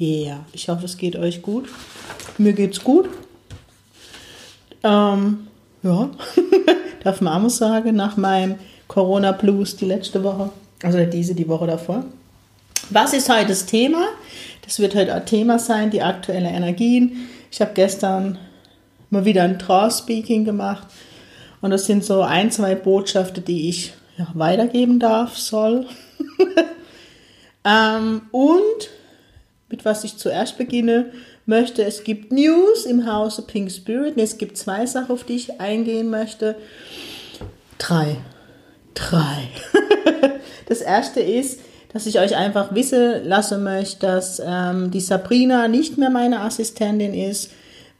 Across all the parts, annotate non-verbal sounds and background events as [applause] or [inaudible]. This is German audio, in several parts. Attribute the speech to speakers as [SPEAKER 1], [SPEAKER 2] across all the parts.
[SPEAKER 1] Yeah, ich hoffe, es geht euch gut. Mir geht's gut. Ähm, ja, [laughs] darf man auch sagen, nach meinem Corona Blues die letzte Woche, also diese die Woche davor. Was ist heute das Thema? Das wird heute ein Thema sein, die aktuellen Energien. Ich habe gestern mal wieder ein Draw-Speaking gemacht und das sind so ein, zwei Botschaften, die ich ja, weitergeben darf, soll. [laughs] ähm, und mit was ich zuerst beginne möchte. Es gibt News im Hause Pink Spirit. Es gibt zwei Sachen, auf die ich eingehen möchte. Drei. Drei. [laughs] das erste ist, dass ich euch einfach wissen lassen möchte, dass ähm, die Sabrina nicht mehr meine Assistentin ist.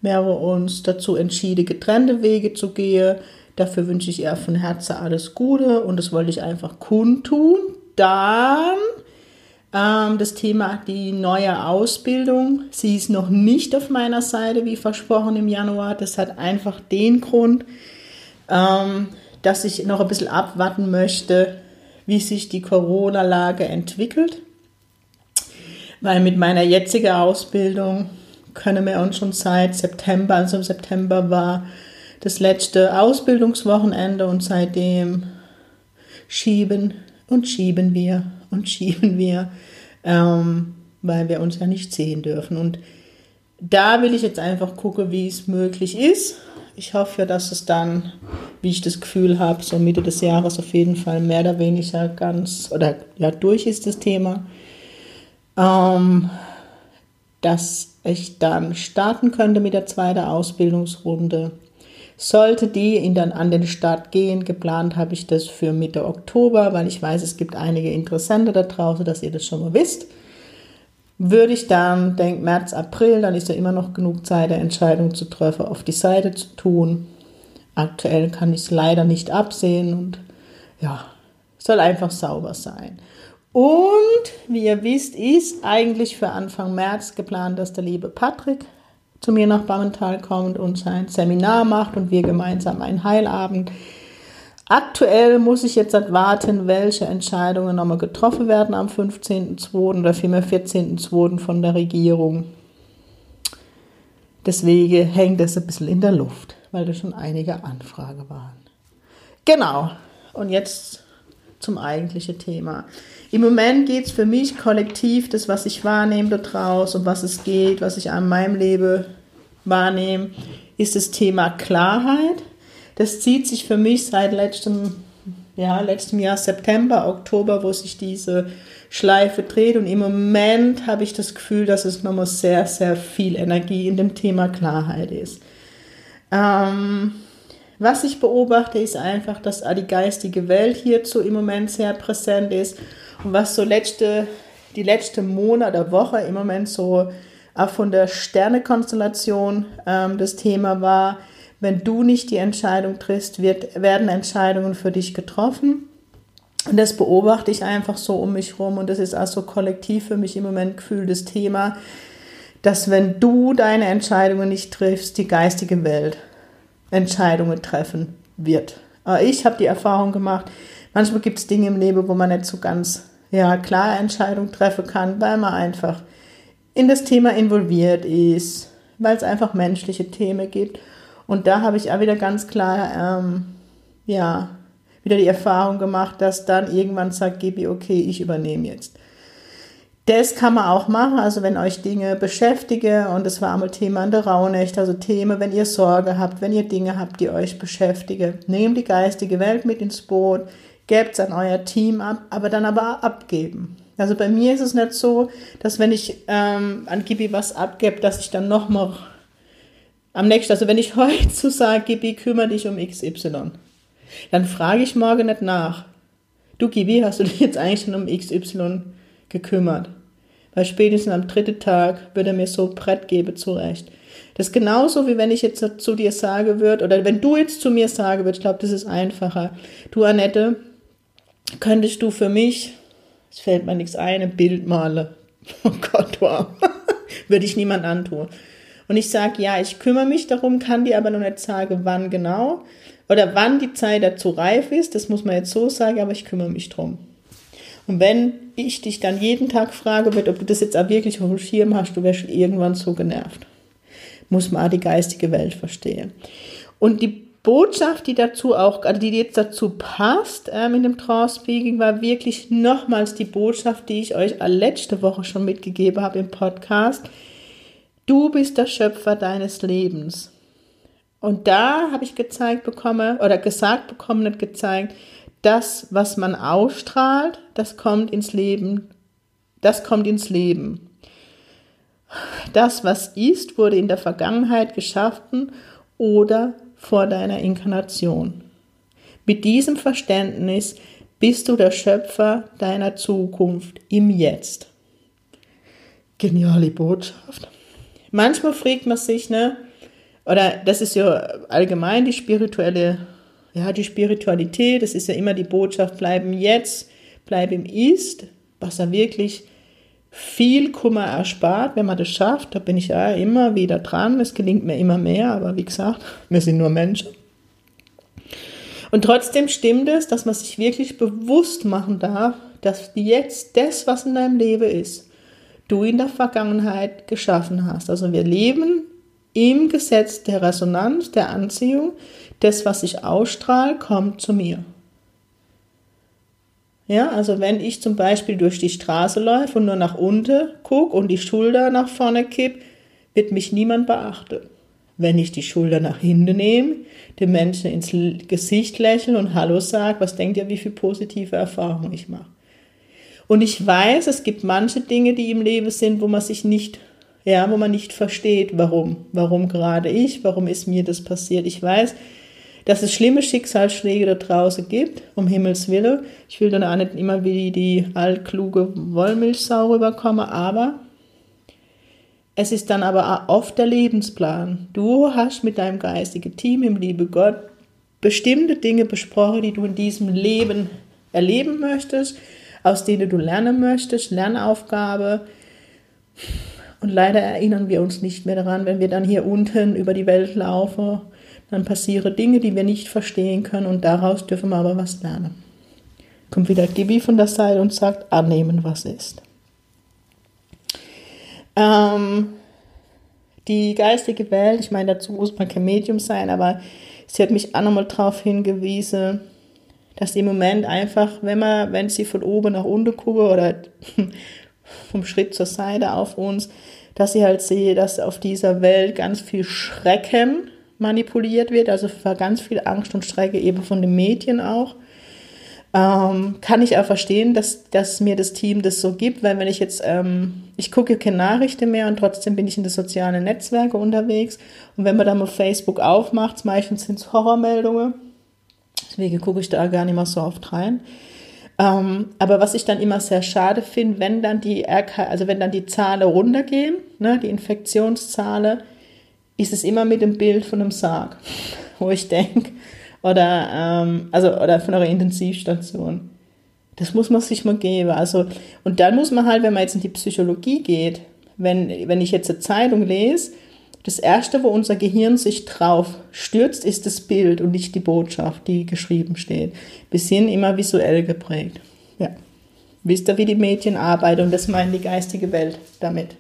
[SPEAKER 1] Wir haben uns dazu entschieden, getrennte Wege zu gehen. Dafür wünsche ich ihr von Herzen alles Gute und das wollte ich einfach kundtun. Dann das Thema die neue Ausbildung. Sie ist noch nicht auf meiner Seite, wie versprochen im Januar. Das hat einfach den Grund, ähm, dass ich noch ein bisschen abwarten möchte, wie sich die Corona-Lage entwickelt. Weil mit meiner jetzigen Ausbildung können wir uns schon seit September, also im September war das letzte Ausbildungswochenende und seitdem schieben und schieben wir und schieben wir, ähm, weil wir uns ja nicht sehen dürfen. Und da will ich jetzt einfach gucken, wie es möglich ist. Ich hoffe, dass es dann, wie ich das Gefühl habe, so Mitte des Jahres auf jeden Fall mehr oder weniger ganz oder ja durch ist das Thema. Ähm, dass ich dann starten könnte mit der zweiten Ausbildungsrunde sollte die in dann an den Start gehen, geplant habe ich das für Mitte Oktober, weil ich weiß, es gibt einige Interessente da draußen, dass ihr das schon mal wisst. Würde ich dann, denke März, April, dann ist ja immer noch genug Zeit, eine Entscheidung zu treffen, auf die Seite zu tun. Aktuell kann ich es leider nicht absehen und ja, soll einfach sauber sein. Und wie ihr wisst, ist eigentlich für Anfang März geplant, dass der liebe Patrick zu mir nach Bammental kommt und sein Seminar macht und wir gemeinsam einen Heilabend. Aktuell muss ich jetzt warten, welche Entscheidungen nochmal getroffen werden am 15.02. oder vielmehr 14.02. von der Regierung. Deswegen hängt es ein bisschen in der Luft, weil da schon einige Anfragen waren. Genau. Und jetzt zum eigentlichen Thema. Im Moment geht es für mich kollektiv, das, was ich wahrnehme da draußen, um was es geht, was ich an meinem Leben wahrnehme, ist das Thema Klarheit. Das zieht sich für mich seit letztem, ja, letztem Jahr September, Oktober, wo sich diese Schleife dreht. Und im Moment habe ich das Gefühl, dass es nochmal sehr, sehr viel Energie in dem Thema Klarheit ist. Ähm, was ich beobachte, ist einfach, dass die geistige Welt hierzu im Moment sehr präsent ist. Und was so letzte, die letzte Monat oder Woche im Moment so auch von der Sternekonstellation ähm, das Thema war, wenn du nicht die Entscheidung triffst, wird, werden Entscheidungen für dich getroffen. Und das beobachte ich einfach so um mich rum und das ist auch so kollektiv für mich im Moment gefühltes Thema, dass wenn du deine Entscheidungen nicht triffst, die geistige Welt Entscheidungen treffen wird. Aber ich habe die Erfahrung gemacht, manchmal gibt es Dinge im Leben, wo man nicht so ganz ja, klare Entscheidungen treffen kann, weil man einfach in das Thema involviert ist, weil es einfach menschliche Themen gibt. Und da habe ich auch wieder ganz klar, ähm, ja, wieder die Erfahrung gemacht, dass dann irgendwann sagt Gibi, okay, ich übernehme jetzt. Das kann man auch machen, also wenn euch Dinge beschäftigen, und das war einmal Thema an der Rauhnacht, also Themen, wenn ihr Sorge habt, wenn ihr Dinge habt, die euch beschäftigen, nehmt die geistige Welt mit ins Boot, gebt es an euer Team ab, aber dann aber abgeben. Also bei mir ist es nicht so, dass wenn ich ähm, an Gibi was abgebe, dass ich dann nochmal am nächsten, also wenn ich [laughs] heute so sage, Gibi, kümmere dich um XY, dann frage ich morgen nicht nach. Du Gibi, hast du dich jetzt eigentlich schon um XY gekümmert? Weil spätestens am dritten Tag würde er mir so Brett geben zurecht. Das ist genauso, wie wenn ich jetzt zu dir sage würde, oder wenn du jetzt zu mir sagen würdest, ich glaube, das ist einfacher. Du, Annette, könntest du für mich, es fällt mir nichts ein, ein Bild malen. [laughs] Oh Gott, wow. [laughs] würde ich niemand antun. Und ich sage, ja, ich kümmere mich darum, kann dir aber noch nicht sagen, wann genau oder wann die Zeit dazu reif ist. Das muss man jetzt so sagen, aber ich kümmere mich drum. Und wenn ich dich dann jeden Tag frage, ob du das jetzt auch wirklich auf dem Schirm hast, du wärst irgendwann so genervt. Muss man auch die geistige Welt verstehen. Und die Botschaft, die dazu auch, also die jetzt dazu passt ähm, in dem Trance-Speaking, war wirklich nochmals die Botschaft, die ich euch letzte Woche schon mitgegeben habe im Podcast. Du bist der Schöpfer deines Lebens. Und da habe ich gezeigt bekommen, oder gesagt bekommen und gezeigt, das, was man ausstrahlt, das kommt ins Leben. Das kommt ins Leben. Das, was ist, wurde in der Vergangenheit geschaffen oder vor deiner Inkarnation. Mit diesem Verständnis bist du der Schöpfer deiner Zukunft im Jetzt. Geniale Botschaft. Manchmal fragt man sich, ne, oder das ist ja allgemein die spirituelle ja, die Spiritualität, das ist ja immer die Botschaft, bleiben Jetzt, bleib im Ist, was er wirklich viel Kummer erspart, wenn man das schafft. Da bin ich ja immer wieder dran. Es gelingt mir immer mehr, aber wie gesagt, [laughs] wir sind nur Menschen. Und trotzdem stimmt es, dass man sich wirklich bewusst machen darf, dass jetzt das, was in deinem Leben ist, du in der Vergangenheit geschaffen hast. Also wir leben im Gesetz der Resonanz, der Anziehung das, was ich ausstrahle, kommt zu mir. Ja, also wenn ich zum Beispiel durch die Straße läufe und nur nach unten gucke und die Schulter nach vorne kipp, wird mich niemand beachten. Wenn ich die Schulter nach hinten nehme, dem Menschen ins Gesicht lächeln und Hallo sage, was denkt ihr, wie viel positive Erfahrungen ich mache? Und ich weiß, es gibt manche Dinge, die im Leben sind, wo man sich nicht, ja, wo man nicht versteht, warum. Warum gerade ich? Warum ist mir das passiert? Ich weiß, dass es schlimme Schicksalsschläge da draußen gibt, um Himmels Willen. Ich will dann auch nicht immer wie die altkluge Wollmilchsau rüberkommen, aber es ist dann aber auch oft der Lebensplan. Du hast mit deinem geistigen Team im Liebe Gott bestimmte Dinge besprochen, die du in diesem Leben erleben möchtest, aus denen du lernen möchtest, Lernaufgabe. Und leider erinnern wir uns nicht mehr daran, wenn wir dann hier unten über die Welt laufen dann passieren Dinge, die wir nicht verstehen können und daraus dürfen wir aber was lernen. Kommt wieder Gibi von der Seite und sagt, annehmen, was ist. Ähm, die geistige Welt, ich meine, dazu muss man kein Medium sein, aber sie hat mich auch nochmal darauf hingewiesen, dass im Moment einfach, wenn man, wenn sie von oben nach unten gucke oder [laughs] vom Schritt zur Seite auf uns, dass sie halt sehe, dass auf dieser Welt ganz viel Schrecken manipuliert wird, also war ganz viel Angst und Strecke eben von den Medien auch. Ähm, kann ich auch verstehen, dass, dass mir das Team das so gibt, weil wenn ich jetzt, ähm, ich gucke keine Nachrichten mehr und trotzdem bin ich in den sozialen Netzwerken unterwegs und wenn man dann mal Facebook aufmacht, meistens sind es Horrormeldungen, deswegen gucke ich da gar nicht mehr so oft rein. Ähm, aber was ich dann immer sehr schade finde, wenn dann die RK, also wenn dann die Zahlen runtergehen, ne, die Infektionszahlen, ist es immer mit dem Bild von einem Sarg, [laughs] wo ich denke, oder, ähm, also, oder von einer Intensivstation. Das muss man sich mal geben. Also, und dann muss man halt, wenn man jetzt in die Psychologie geht, wenn, wenn ich jetzt eine Zeitung lese, das Erste, wo unser Gehirn sich drauf stürzt, ist das Bild und nicht die Botschaft, die geschrieben steht. Wir sind immer visuell geprägt. Ja. Wisst ihr, wie die Medien arbeiten? Und das meint die geistige Welt damit.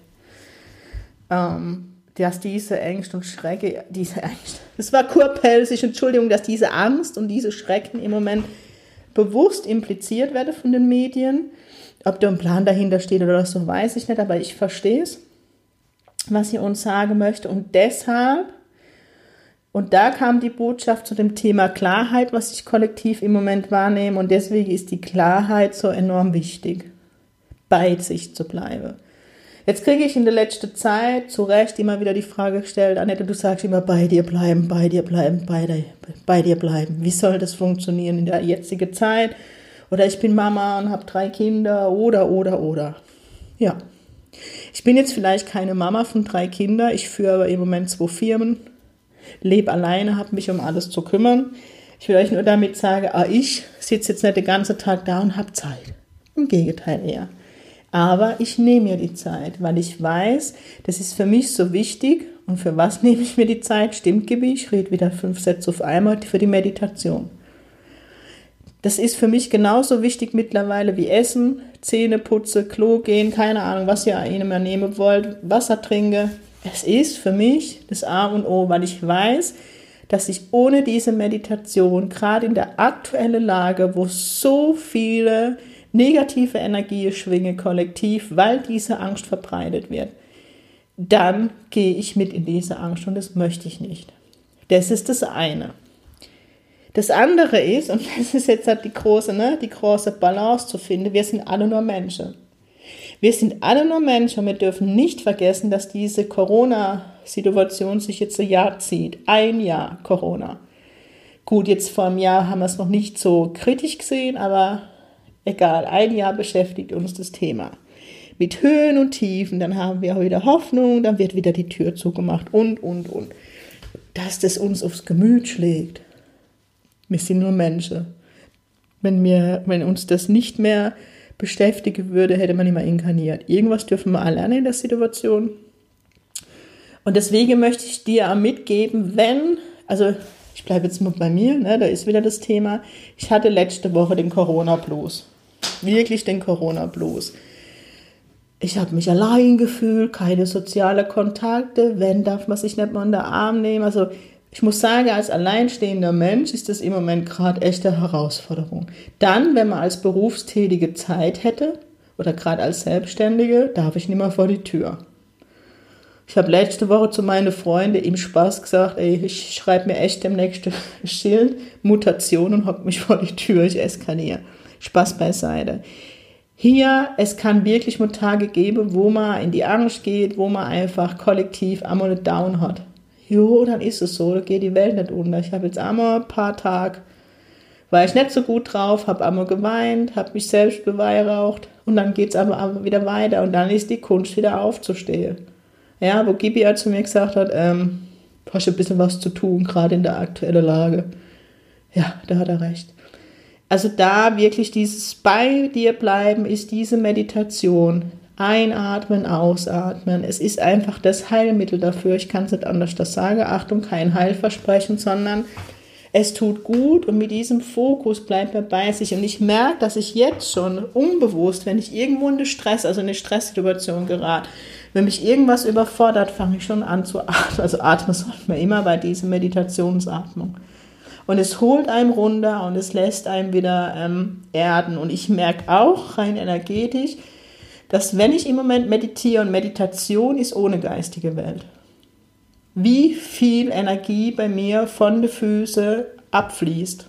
[SPEAKER 1] Ähm, dass diese Ängste und Schrecken, diese Ängste, das war kurpelzig, Entschuldigung, dass diese Angst und diese Schrecken im Moment bewusst impliziert werden von den Medien. Ob da ein Plan dahinter steht oder so, weiß ich nicht, aber ich verstehe es, was sie uns sagen möchte. Und deshalb, und da kam die Botschaft zu dem Thema Klarheit, was ich kollektiv im Moment wahrnehme. Und deswegen ist die Klarheit so enorm wichtig, bei sich zu bleiben. Jetzt kriege ich in der letzten Zeit zu Recht immer wieder die Frage gestellt, Annette, du sagst immer bei dir bleiben, bei dir bleiben, bei dir, bei dir bleiben. Wie soll das funktionieren in der jetzigen Zeit? Oder ich bin Mama und habe drei Kinder oder, oder, oder. Ja. Ich bin jetzt vielleicht keine Mama von drei Kindern, ich führe aber im Moment zwei Firmen, lebe alleine, habe mich um alles zu kümmern. Ich will euch nur damit sagen, ah, ich sitze jetzt nicht den ganzen Tag da und habe Zeit. Im Gegenteil eher. Aber ich nehme mir die Zeit, weil ich weiß, das ist für mich so wichtig. Und für was nehme ich mir die Zeit? Stimmt, Gibi, ich rede wieder fünf Sätze auf einmal für die Meditation. Das ist für mich genauso wichtig mittlerweile wie Essen, Zähne putze, Klo gehen, keine Ahnung, was ihr immer nehmen wollt, Wasser trinke. Es ist für mich das A und O, weil ich weiß, dass ich ohne diese Meditation, gerade in der aktuellen Lage, wo so viele negative Energie schwinge kollektiv, weil diese Angst verbreitet wird, dann gehe ich mit in diese Angst und das möchte ich nicht. Das ist das eine. Das andere ist, und das ist jetzt halt die große, ne, die große Balance zu finden, wir sind alle nur Menschen. Wir sind alle nur Menschen und wir dürfen nicht vergessen, dass diese Corona-Situation sich jetzt ein Jahr zieht. Ein Jahr Corona. Gut, jetzt vor einem Jahr haben wir es noch nicht so kritisch gesehen, aber egal, ein Jahr beschäftigt uns das Thema. Mit Höhen und Tiefen, dann haben wir wieder Hoffnung, dann wird wieder die Tür zugemacht und, und, und. Dass das uns aufs Gemüt schlägt. Wir sind nur Menschen. Wenn, wir, wenn uns das nicht mehr beschäftigen würde, hätte man immer inkarniert. Irgendwas dürfen wir lernen in der Situation. Und deswegen möchte ich dir mitgeben, wenn, also ich bleibe jetzt mal bei mir, ne, da ist wieder das Thema, ich hatte letzte Woche den Corona-Blues. Wirklich den Corona-Blues. Ich habe mich allein gefühlt, keine sozialen Kontakte, wenn darf man sich nicht mal unter den Arm nehmen. Also ich muss sagen, als alleinstehender Mensch ist das im Moment gerade echte Herausforderung. Dann, wenn man als Berufstätige Zeit hätte oder gerade als Selbstständige, darf ich nicht mehr vor die Tür. Ich habe letzte Woche zu meinen Freunden im Spaß gesagt, ey, ich schreibe mir echt demnächst ein Schild, Mutation und hock mich vor die Tür, ich eskaliere. Spaß beiseite. Hier, es kann wirklich mal Tage geben, wo man in die Angst geht, wo man einfach kollektiv einmal eine Down hat jo, dann ist es so, da geht die Welt nicht unter. Ich habe jetzt einmal ein paar Tage, war ich nicht so gut drauf, habe einmal geweint, habe mich selbst beweihräucht und dann geht es aber, wieder weiter und dann ist die Kunst wieder aufzustehen. Ja, wo Gibi ja zu mir gesagt hat, ähm, du hast ein bisschen was zu tun, gerade in der aktuellen Lage. Ja, da hat er recht. Also da wirklich dieses bei dir bleiben ist diese Meditation. Einatmen, ausatmen. Es ist einfach das Heilmittel dafür. Ich kann es nicht anders das sagen. Achtung, kein Heilversprechen, sondern es tut gut und mit diesem Fokus bleibt er bei sich. Und ich merke, dass ich jetzt schon unbewusst, wenn ich irgendwo in eine Stress, also eine Stresssituation gerate, wenn mich irgendwas überfordert, fange ich schon an zu atmen. Also atmen sollte man immer bei dieser Meditationsatmung. Und es holt einem runter und es lässt einem wieder ähm, erden. Und ich merke auch rein energetisch, dass wenn ich im Moment meditiere und Meditation ist ohne geistige Welt, wie viel Energie bei mir von den Füßen abfließt.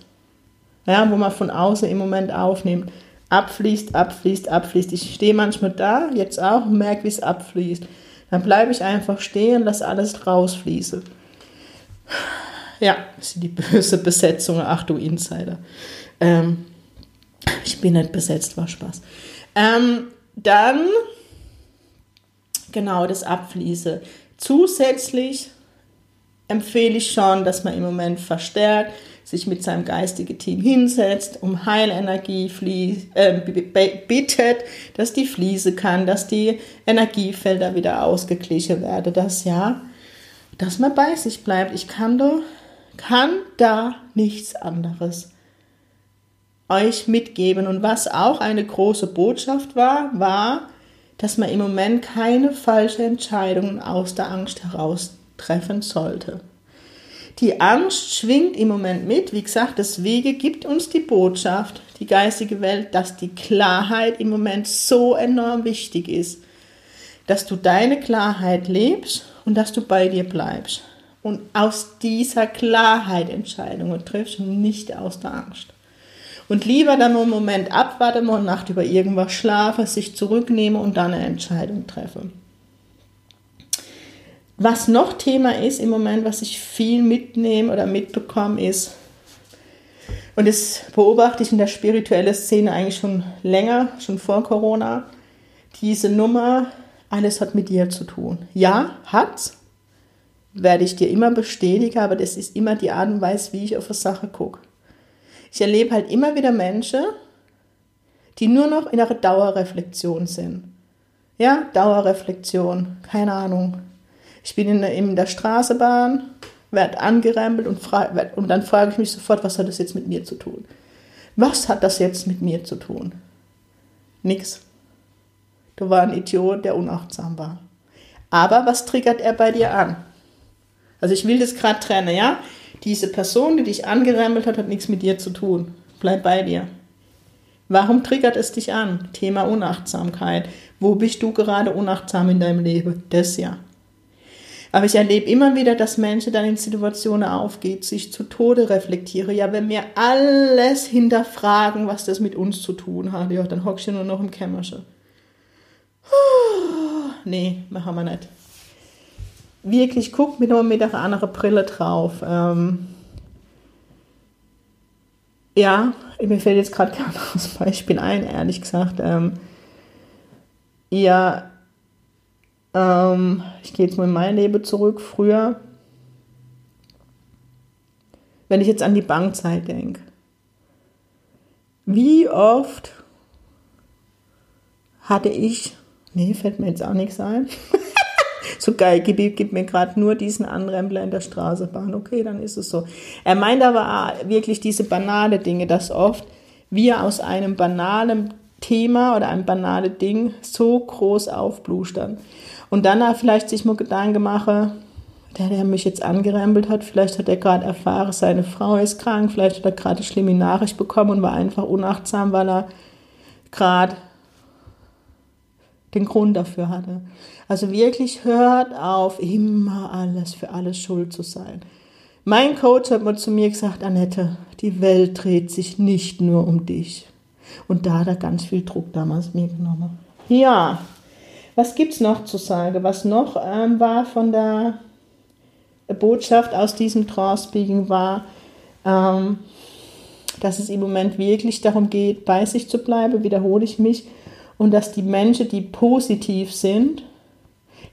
[SPEAKER 1] Ja, wo man von außen im Moment aufnimmt. Abfließt, abfließt, abfließt. Ich stehe manchmal da, jetzt auch, merke, wie es abfließt. Dann bleibe ich einfach stehen, lasse alles rausfließen. Ja, sind die böse Besetzung. Ach du Insider. Ähm, ich bin nicht besetzt, war Spaß. Ähm, dann genau das Abfließen. Zusätzlich empfehle ich schon, dass man im Moment verstärkt sich mit seinem geistigen Team hinsetzt, um Heilenergie fließ, äh, bittet, dass die fließen kann, dass die Energiefelder wieder ausgeglichen werden, dass ja, dass man bei sich bleibt. Ich kann da, kann da nichts anderes euch mitgeben. Und was auch eine große Botschaft war, war, dass man im Moment keine falschen Entscheidungen aus der Angst heraus treffen sollte. Die Angst schwingt im Moment mit. Wie gesagt, das Wege gibt uns die Botschaft, die geistige Welt, dass die Klarheit im Moment so enorm wichtig ist. Dass du deine Klarheit lebst und dass du bei dir bleibst. Und aus dieser Klarheit Entscheidungen triffst und nicht aus der Angst. Und lieber dann einen Moment abwarten und Nacht über irgendwas schlafen, sich zurücknehmen und dann eine Entscheidung treffen. Was noch Thema ist im Moment, was ich viel mitnehme oder mitbekomme, ist, und das beobachte ich in der spirituellen Szene eigentlich schon länger, schon vor Corona, diese Nummer, alles hat mit dir zu tun. Ja, hat's. Werde ich dir immer bestätigen, aber das ist immer die Art und Weise, wie ich auf eine Sache gucke. Ich erlebe halt immer wieder Menschen, die nur noch in einer Dauerreflexion sind. Ja, Dauerreflexion, keine Ahnung. Ich bin in, in der Straßenbahn, werde angerempelt und, frag, und dann frage ich mich sofort, was hat das jetzt mit mir zu tun? Was hat das jetzt mit mir zu tun? Nix. Du war ein Idiot, der unachtsam war. Aber was triggert er bei dir an? Also ich will das gerade trennen, ja? Diese Person, die dich angerempelt hat, hat nichts mit dir zu tun. Bleib bei dir. Warum triggert es dich an? Thema Unachtsamkeit. Wo bist du gerade unachtsam in deinem Leben? Das ja. Aber ich erlebe immer wieder, dass Menschen dann in Situationen aufgehen, sich zu Tode reflektieren. Ja, wenn wir alles hinterfragen, was das mit uns zu tun hat, ja, dann hockst du nur noch im Kämmerchen. Nee, machen wir nicht. Wirklich, guck mit, mit einer anderen Brille drauf. Ähm, ja, mir fällt jetzt gerade kein anderes Beispiel ein, ehrlich gesagt. Ähm, ja, ähm, ich gehe jetzt mal in mein Leben zurück. Früher, wenn ich jetzt an die Bankzeit denke, wie oft hatte ich, nee, fällt mir jetzt auch nichts ein. [laughs] so geil, gib, gib mir gerade nur diesen Anrempler in der Straßenbahn. Okay, dann ist es so. Er meint aber wirklich diese banale Dinge, dass oft wir aus einem banalen Thema oder einem banalen Ding so groß aufblustern. Und dann vielleicht sich mal Gedanken mache, der, der mich jetzt angerempelt hat, vielleicht hat er gerade erfahren, seine Frau ist krank, vielleicht hat er gerade eine schlimme Nachricht bekommen und war einfach unachtsam, weil er gerade den Grund dafür hatte. Also wirklich hört auf, immer alles für alles schuld zu sein. Mein Coach hat mal zu mir gesagt, Annette, die Welt dreht sich nicht nur um dich. Und da hat er ganz viel Druck damals mir genommen. Ja, was gibt es noch zu sagen? Was noch ähm, war von der Botschaft aus diesem Trance-Speaking war, ähm, dass es im Moment wirklich darum geht, bei sich zu bleiben, wiederhole ich mich, und dass die Menschen, die positiv sind,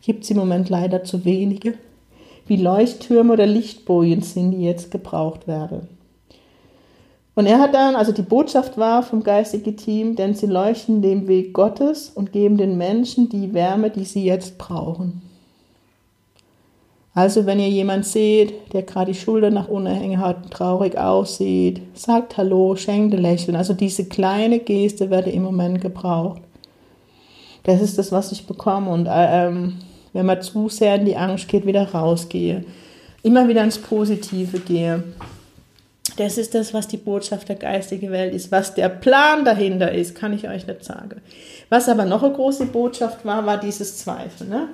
[SPEAKER 1] gibt es im Moment leider zu wenige, wie Leuchttürme oder Lichtbojen sind, die jetzt gebraucht werden. Und er hat dann, also die Botschaft war vom geistigen Team, denn sie leuchten dem Weg Gottes und geben den Menschen die Wärme, die sie jetzt brauchen. Also wenn ihr jemand seht, der gerade die Schulter nach unten hängen hat, traurig aussieht, sagt Hallo, schenkt ein Lächeln. Also diese kleine Geste werde im Moment gebraucht. Das ist das, was ich bekomme. Und ähm, wenn man zu sehr in die Angst geht, wieder rausgehe. Immer wieder ins Positive gehe. Das ist das, was die Botschaft der geistigen Welt ist. Was der Plan dahinter ist, kann ich euch nicht sagen. Was aber noch eine große Botschaft war, war dieses Zweifel. Ne?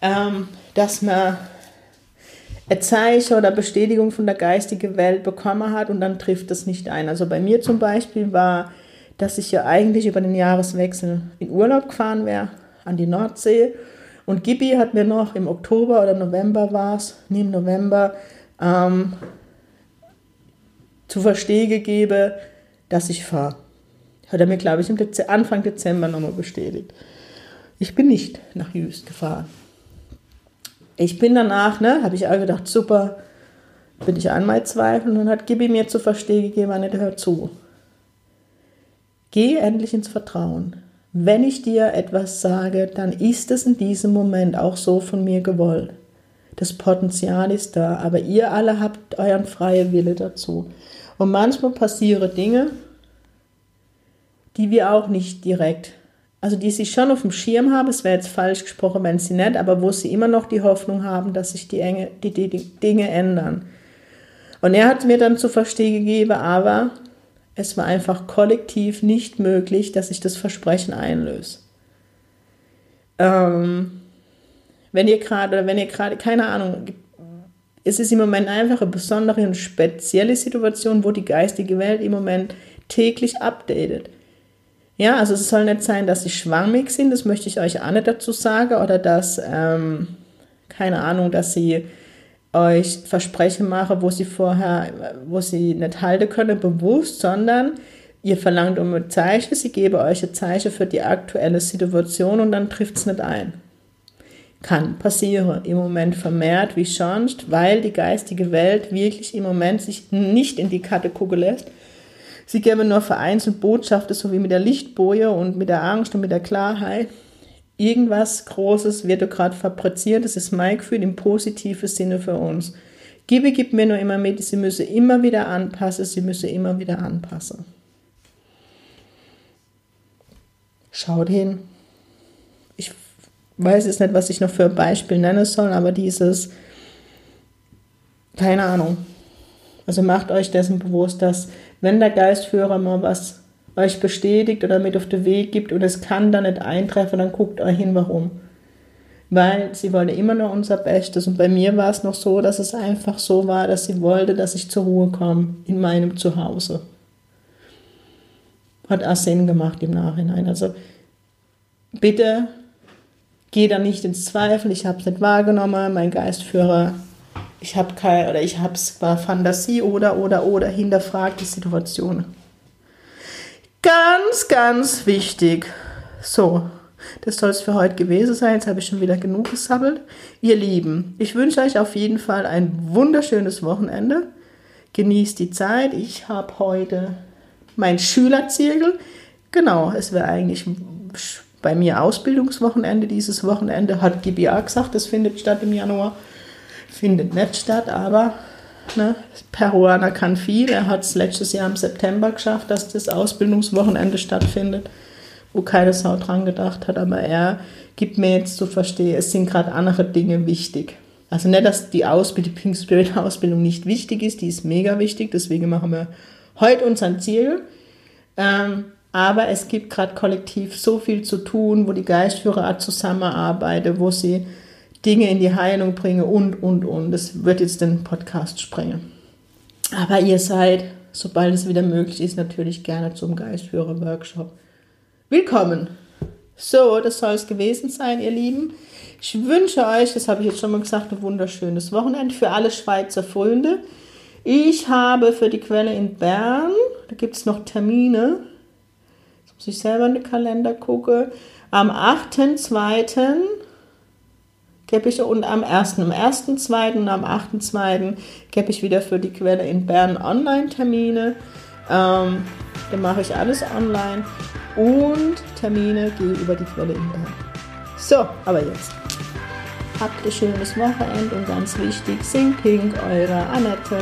[SPEAKER 1] Ähm, dass man ein Zeichen oder Bestätigung von der geistigen Welt bekommen hat und dann trifft es nicht ein. Also bei mir zum Beispiel war, dass ich ja eigentlich über den Jahreswechsel in Urlaub gefahren wäre, an die Nordsee. Und Gibi hat mir noch im Oktober oder November war es, nee, im November, ähm, zu verstehen gegeben, dass ich fahre. Hat er mir, glaube ich, im Dez Anfang Dezember nochmal bestätigt. Ich bin nicht nach Jüst gefahren. Ich bin danach, ne, habe ich auch gedacht, super, bin ich an mein Zweifel und dann hat Gibi mir zu verstehen gegeben, nicht hör zu. Geh endlich ins Vertrauen. Wenn ich dir etwas sage, dann ist es in diesem Moment auch so von mir gewollt. Das Potenzial ist da, aber ihr alle habt euren freien Wille dazu. Und manchmal passieren Dinge, die wir auch nicht direkt, also die sie schon auf dem Schirm haben, es wäre jetzt falsch gesprochen, wenn sie nicht, aber wo sie immer noch die Hoffnung haben, dass sich die, Enge, die, die, die Dinge ändern. Und er hat mir dann zu verstehen gegeben, aber es war einfach kollektiv nicht möglich, dass ich das Versprechen einlöse. Ähm, wenn ihr gerade, wenn ihr gerade, keine Ahnung, es ist im Moment einfach eine besondere und spezielle Situation, wo die geistige Welt im Moment täglich updatet. Ja, also es soll nicht sein, dass sie schwammig sind, das möchte ich euch auch nicht dazu sagen, oder dass, ähm, keine Ahnung, dass sie euch Versprechen machen, wo sie vorher, wo sie nicht halten können, bewusst, sondern ihr verlangt um ein Zeichen, sie geben euch ein Zeichen für die aktuelle Situation und dann trifft es nicht ein. Kann passieren, im Moment vermehrt wie sonst, weil die geistige Welt wirklich im Moment sich nicht in die Karte gucken lässt. Sie geben nur vereinzelt Botschaften, so wie mit der Lichtboje und mit der Angst und mit der Klarheit. Irgendwas Großes wird gerade fabriziert, das ist mein Gefühl im positiven Sinne für uns. Gibi gibt mir nur immer mit, sie müsse immer wieder anpassen, sie müsse immer wieder anpassen. Schaut hin. Ich weiß jetzt nicht, was ich noch für ein Beispiel nennen soll, aber dieses, keine Ahnung. Also macht euch dessen bewusst, dass wenn der Geistführer mal was euch bestätigt oder mit auf den Weg gibt und es kann dann nicht eintreffen, dann guckt euch hin, warum. Weil sie wollte immer nur unser Bestes und bei mir war es noch so, dass es einfach so war, dass sie wollte, dass ich zur Ruhe komme in meinem Zuhause. Hat auch Sinn gemacht im Nachhinein. Also bitte geh da nicht ins Zweifel, ich habe es nicht wahrgenommen, mein Geistführer, ich habe kein, oder ich habe es war Fantasie oder, oder, oder, hinterfragt die Situation. Ganz, ganz wichtig. So, das soll es für heute gewesen sein. Jetzt habe ich schon wieder genug gesammelt. Ihr Lieben, ich wünsche euch auf jeden Fall ein wunderschönes Wochenende. Genießt die Zeit. Ich habe heute mein Schülerzirkel. Genau, es wäre eigentlich bei mir Ausbildungswochenende. Dieses Wochenende hat GBA gesagt, das findet statt im Januar. Findet nicht statt, aber ne, Peruaner kann viel. Er hat es letztes Jahr im September geschafft, dass das Ausbildungswochenende stattfindet, wo keine Sau dran gedacht hat. Aber er gibt mir jetzt zu verstehen, es sind gerade andere Dinge wichtig. Also nicht, dass die Ausbildung, die Pink Spirit Ausbildung nicht wichtig ist, die ist mega wichtig, deswegen machen wir heute unseren Ziel. Ähm, aber es gibt gerade kollektiv so viel zu tun, wo die Geistführer zusammenarbeiten, wo sie Dinge in die Heilung bringen und, und, und. Das wird jetzt den Podcast sprengen. Aber ihr seid, sobald es wieder möglich ist, natürlich gerne zum Geistführer-Workshop willkommen. So, das soll es gewesen sein, ihr Lieben. Ich wünsche euch, das habe ich jetzt schon mal gesagt, ein wunderschönes Wochenende für alle Schweizer Freunde. Ich habe für die Quelle in Bern, da gibt es noch Termine, muss ich selber in den Kalender gucken. Am 8.2. gebe ich und am 1. Am 1.2. und am 8.2. gebe ich wieder für die Quelle in Bern Online-Termine. Ähm, dann mache ich alles online und Termine gehe über die Quelle in Bern. So, aber jetzt. Habt ein schönes Wochenende und ganz wichtig, sing pink, eure Annette.